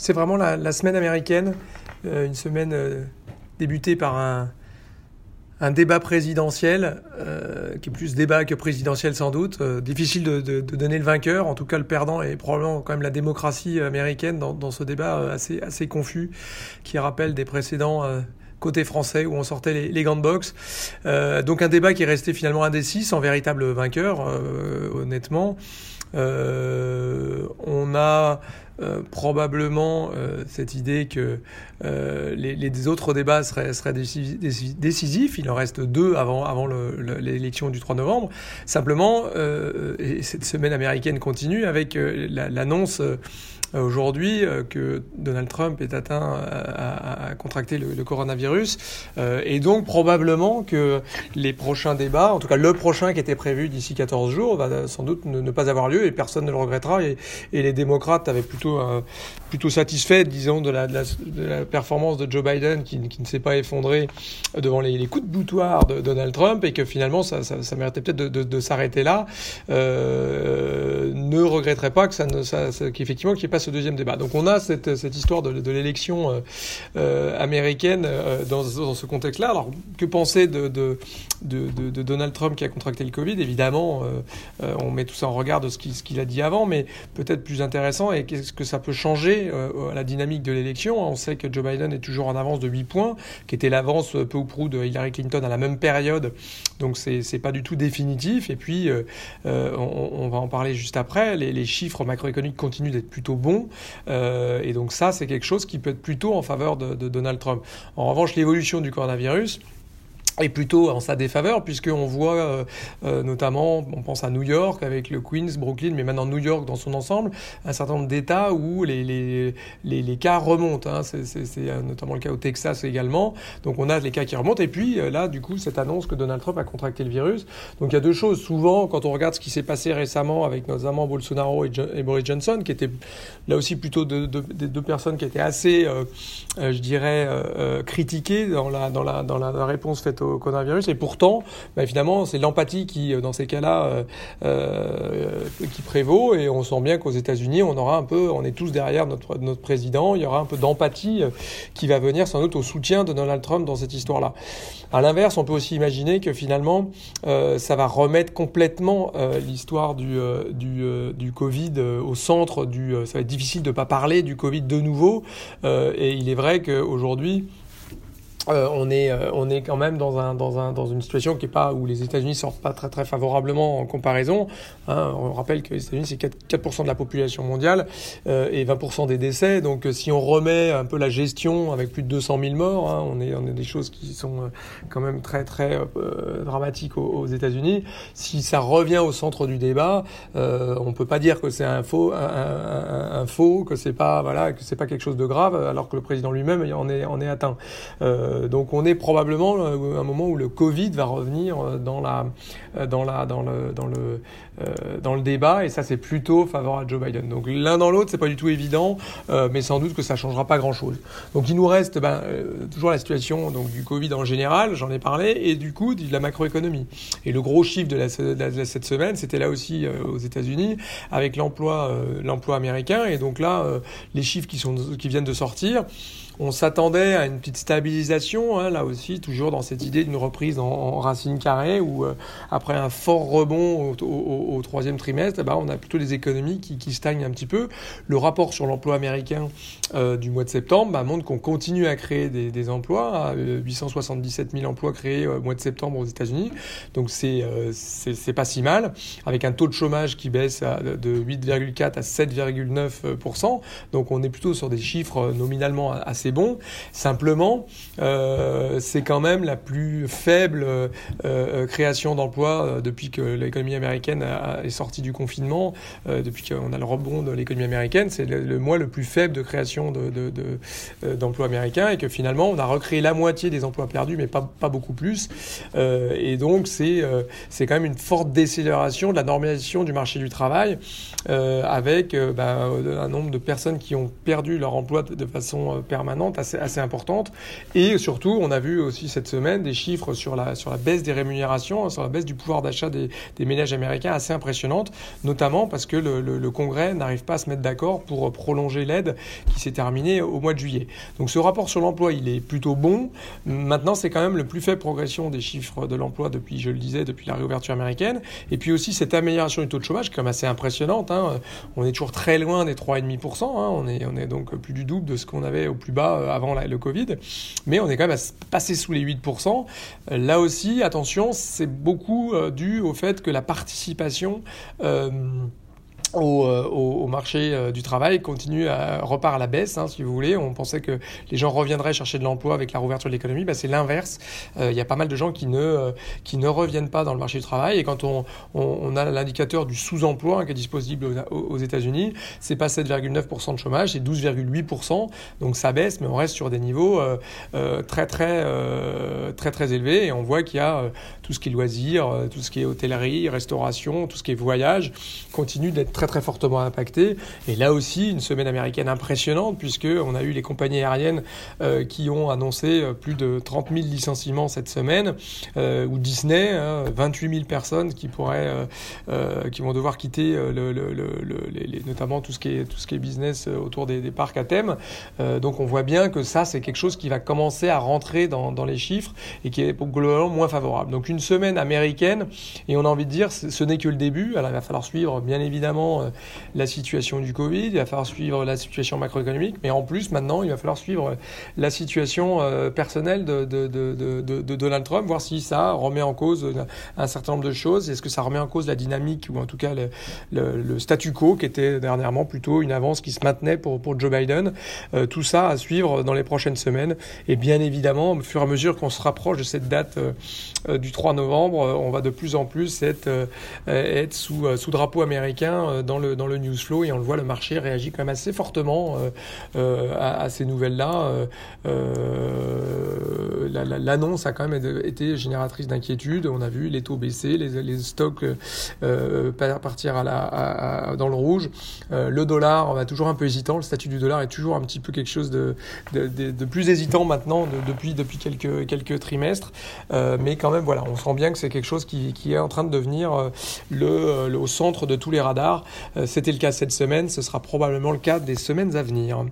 C'est vraiment la, semaine américaine, euh, une semaine euh, débutée par un, débat présidentiel, euh, qui est plus débat que présidentiel sans doute. difficile de, donner le vainqueur, en tout cas le perdant est probablement quand même la démocratie américaine dans, ce débat assez, confus, qui rappelle des précédents côté français où on sortait les, les gants de donc un débat qui est resté finalement indécis, sans véritable vainqueur, honnêtement. On a euh, probablement euh, cette idée que euh, les, autres débats seraient, seraient, décisifs. Il en reste deux avant, avant l'élection du 3 novembre. Simplement, et cette semaine américaine continue avec l'annonce aujourd'hui que Donald Trump est atteint à, contracter le, coronavirus et donc probablement que les prochains débats, en tout cas le prochain qui était prévu d'ici 14 jours, va sans doute ne, pas avoir lieu et personne ne le regrettera. Et, les démocrates avaient plutôt plutôt, satisfait, disons, de la, performance de Joe Biden qui, ne s'est pas effondré devant les, coups de boutoir de Donald Trump et que finalement ça, méritait peut-être de, s'arrêter là, euh, ne regretterait pas que ça, qu'effectivement qu'il n'y ait pas ce deuxième débat. Donc on a cette, cette histoire de, l'élection euh, euh américaine euh, dans, dans, ce contexte-là. Alors que penser de, de, de, Donald Trump qui a contracté le Covid? Évidemment, on met tout ça en regard de ce qu'il, a dit avant, mais peut-être plus intéressant et qu'est-ce que ça peut changer euh, la dynamique de l'élection? On sait que Joe Biden est toujours en avance de 8 points, qui était l'avance peu ou prou de Hillary Clinton à la même période. Donc c'est pas du tout définitif. Et puis, on, va en parler juste après, les, les chiffres macroéconomiques continuent d'être plutôt bons. Et donc ça, c'est quelque chose qui peut être plutôt en faveur de, de Donald Trump. En revanche, l'évolution du coronavirus, est plutôt en sa défaveur, puisqu'on voit euh, euh, notamment, on pense à New York avec le Queens, Brooklyn, mais maintenant New York dans son ensemble, un certain nombre d'États où les, les, les, les, cas remontent. Hein. C'est euh, notamment le cas au Texas également. Donc on a les cas qui remontent. Et puis là, du coup, cette annonce que Donald Trump a contracté le virus. Donc il y a deux choses. Souvent, quand on regarde ce qui s'est passé récemment avec nos amants Bolsonaro et, Boris Johnson, qui étaient là aussi plutôt des de, deux personnes qui étaient assez, je dirais, critiquées dans la, dans, la, dans la réponse faite au coronavirus. Et pourtant, bah, évidemment, c'est l'empathie qui, euh, dans ces cas-là, euh, euh, qui prévaut. Et on sent bien qu'aux États-Unis, on aura un peu, on est tous derrière notre, président. Il y aura un peu d'empathie qui va venir sans doute au soutien de Donald Trump dans cette histoire-là. À l'inverse, on peut aussi imaginer que finalement, ça va remettre complètement l'histoire du, du, du Covid au centre du. ça va être difficile de ne pas parler du Covid de nouveau. et il est vrai qu'aujourd'hui, euh, on, est, euh, on est quand même dans, un, dans, un, dans une situation qui est pas où les États-Unis sortent pas très très favorablement en comparaison. Hein. on rappelle que les États-Unis c'est 4%, 4 de la population mondiale euh, et 20% des décès. Donc si on remet un peu la gestion avec plus de 200 000 morts, hein, on, est, on est des choses qui sont quand même très très dramatiques aux, États-Unis. Si ça revient au centre du débat, on peut pas dire que c'est un faux, un, un, faux, que c'est pas voilà, que c'est pas quelque chose de grave, alors que le président lui-même en est, en est atteint. Euh, donc on est probablement à un moment où le Covid va revenir euh, dans la euh, dans la dans le dans le dans le débat et ça c'est plutôt favorable à Joe Biden. Donc l'un dans l'autre c'est pas du tout évident, mais sans doute que ça changera pas grand chose. Donc il nous reste ben, toujours la situation donc du Covid en général, j'en ai parlé, et du coup de la macroéconomie. Et le gros chiffre de, de, cette semaine, c'était là aussi aux États-Unis avec l'emploi l'emploi américain et donc là les chiffres qui sont qui viennent de sortir. On s'attendait à une petite stabilisation, hein, là aussi, toujours dans cette idée d'une reprise en, en racine carrée, où euh, après un fort rebond au, troisième trimestre, eh ben, on a plutôt des économies qui, stagnent un petit peu. Le rapport sur l'emploi américain euh, du mois de septembre bah, montre qu'on continue à créer des, emplois, 877 000 emplois créés euh, au mois de septembre aux États-Unis, donc c'est pas si mal, avec un taux de chômage qui baisse de 8,4 à 7,9%, donc on est plutôt sur des chiffres nominalement assez bon. Simplement, euh, c'est quand même la plus faible euh, euh, création d'emplois depuis que l'économie américaine est sortie du confinement, depuis qu'on a le rebond de l'économie américaine. C'est le, mois le plus faible de création d'emplois de, américains et que finalement, on a recréé la moitié des emplois perdus, mais pas, beaucoup plus. et donc, c'est c'est quand même une forte décélération de la normalisation du marché du travail avec ben, un nombre de personnes qui ont perdu leur emploi de façon permanente permanente assez, assez importante. Et surtout, on a vu aussi cette semaine des chiffres sur la, sur la baisse des rémunérations, hein, sur la baisse du pouvoir d'achat des, des, ménages américains assez impressionnante, notamment parce que le, le, Congrès n'arrive pas à se mettre d'accord pour prolonger l'aide qui s'est terminée au mois de juillet. Donc ce rapport sur l'emploi, il est plutôt bon. Maintenant, c'est quand même le plus faible progression des chiffres de l'emploi depuis, je le disais, depuis la réouverture américaine. Et puis aussi cette amélioration du taux de chômage, même assez impressionnante. Hein. On est toujours très loin des 3,5%. Hein. On, est, on est donc plus du double de ce qu'on avait au plus bas euh, avant le Covid. Mais est quand même passé sous les 8%. Là aussi, attention, c'est beaucoup euh, dû au fait que la participation euh, au, euh, au, marché euh, du travail continue à repart à la baisse, hein, si vous voulez. On pensait que les gens reviendraient chercher de l'emploi avec la rouverture de l'économie. Bah, c'est l'inverse. Euh, il y a pas mal de gens qui ne, qui ne reviennent pas dans le marché du travail. Et quand on, on, a l'indicateur du sous-emploi hein, qui est disponible aux, aux États-Unis, c'est pas 7,9% de chômage, c'est 12,8%. Donc ça baisse, mais on reste sur des niveaux très, très, très, très élevés. Et on voit qu'il y a tout ce qui est loisirs, tout ce qui est hôtellerie, restauration, tout ce qui est voyage, continue d'être très très fortement impacté. Et là aussi, une semaine américaine impressionnante, puisque on a eu les compagnies aériennes euh, qui ont annoncé euh, plus de 30 000 licenciements cette semaine, euh, ou Disney, hein, 28 000 personnes qui pourraient, qui vont devoir quitter notamment tout ce qui est tout ce qui est business autour des, des parcs à thème. donc on voit bien que ça, c'est quelque chose qui va commencer à rentrer dans, dans les chiffres et qui est globalement moins favorable. Donc une semaine américaine, et on a envie de dire, ce n'est que le début. Alors il va falloir suivre, bien évidemment euh, la situation du Covid, il va falloir suivre la situation macroéconomique, mais en plus maintenant il va falloir suivre la situation euh, personnelle de, Donald Trump, voir si ça remet en cause un certain nombre de choses, est-ce que ça remet en cause la dynamique ou en tout cas le, statu quo qui était dernièrement plutôt une avance qui se maintenait pour, Joe Biden? Euh, tout ça à suivre dans les prochaines semaines et bien évidemment au fur et à mesure qu'on se rapproche de cette date euh, du 3 novembre, on va de plus en plus être, être sous, sous drapeau américain dans le, dans le news flow et on le voit, le marché réagit quand même assez fortement euh, euh, à, à, ces nouvelles-là. Euh, l'annonce a quand même été génératrice d'inquiétude. On a vu les taux baisser, les, stocks partir à, à, dans le rouge. le dollar toujours un peu hésitant. Le statut du dollar est toujours un petit peu quelque chose de, plus hésitant maintenant de, depuis, quelques, trimestres. mais quand même, voilà, on sent bien que c'est quelque chose qui, est en train de devenir au centre de tous les radars. Euh, c'était le cas cette semaine, ce sera probablement le cas des semaines à venir.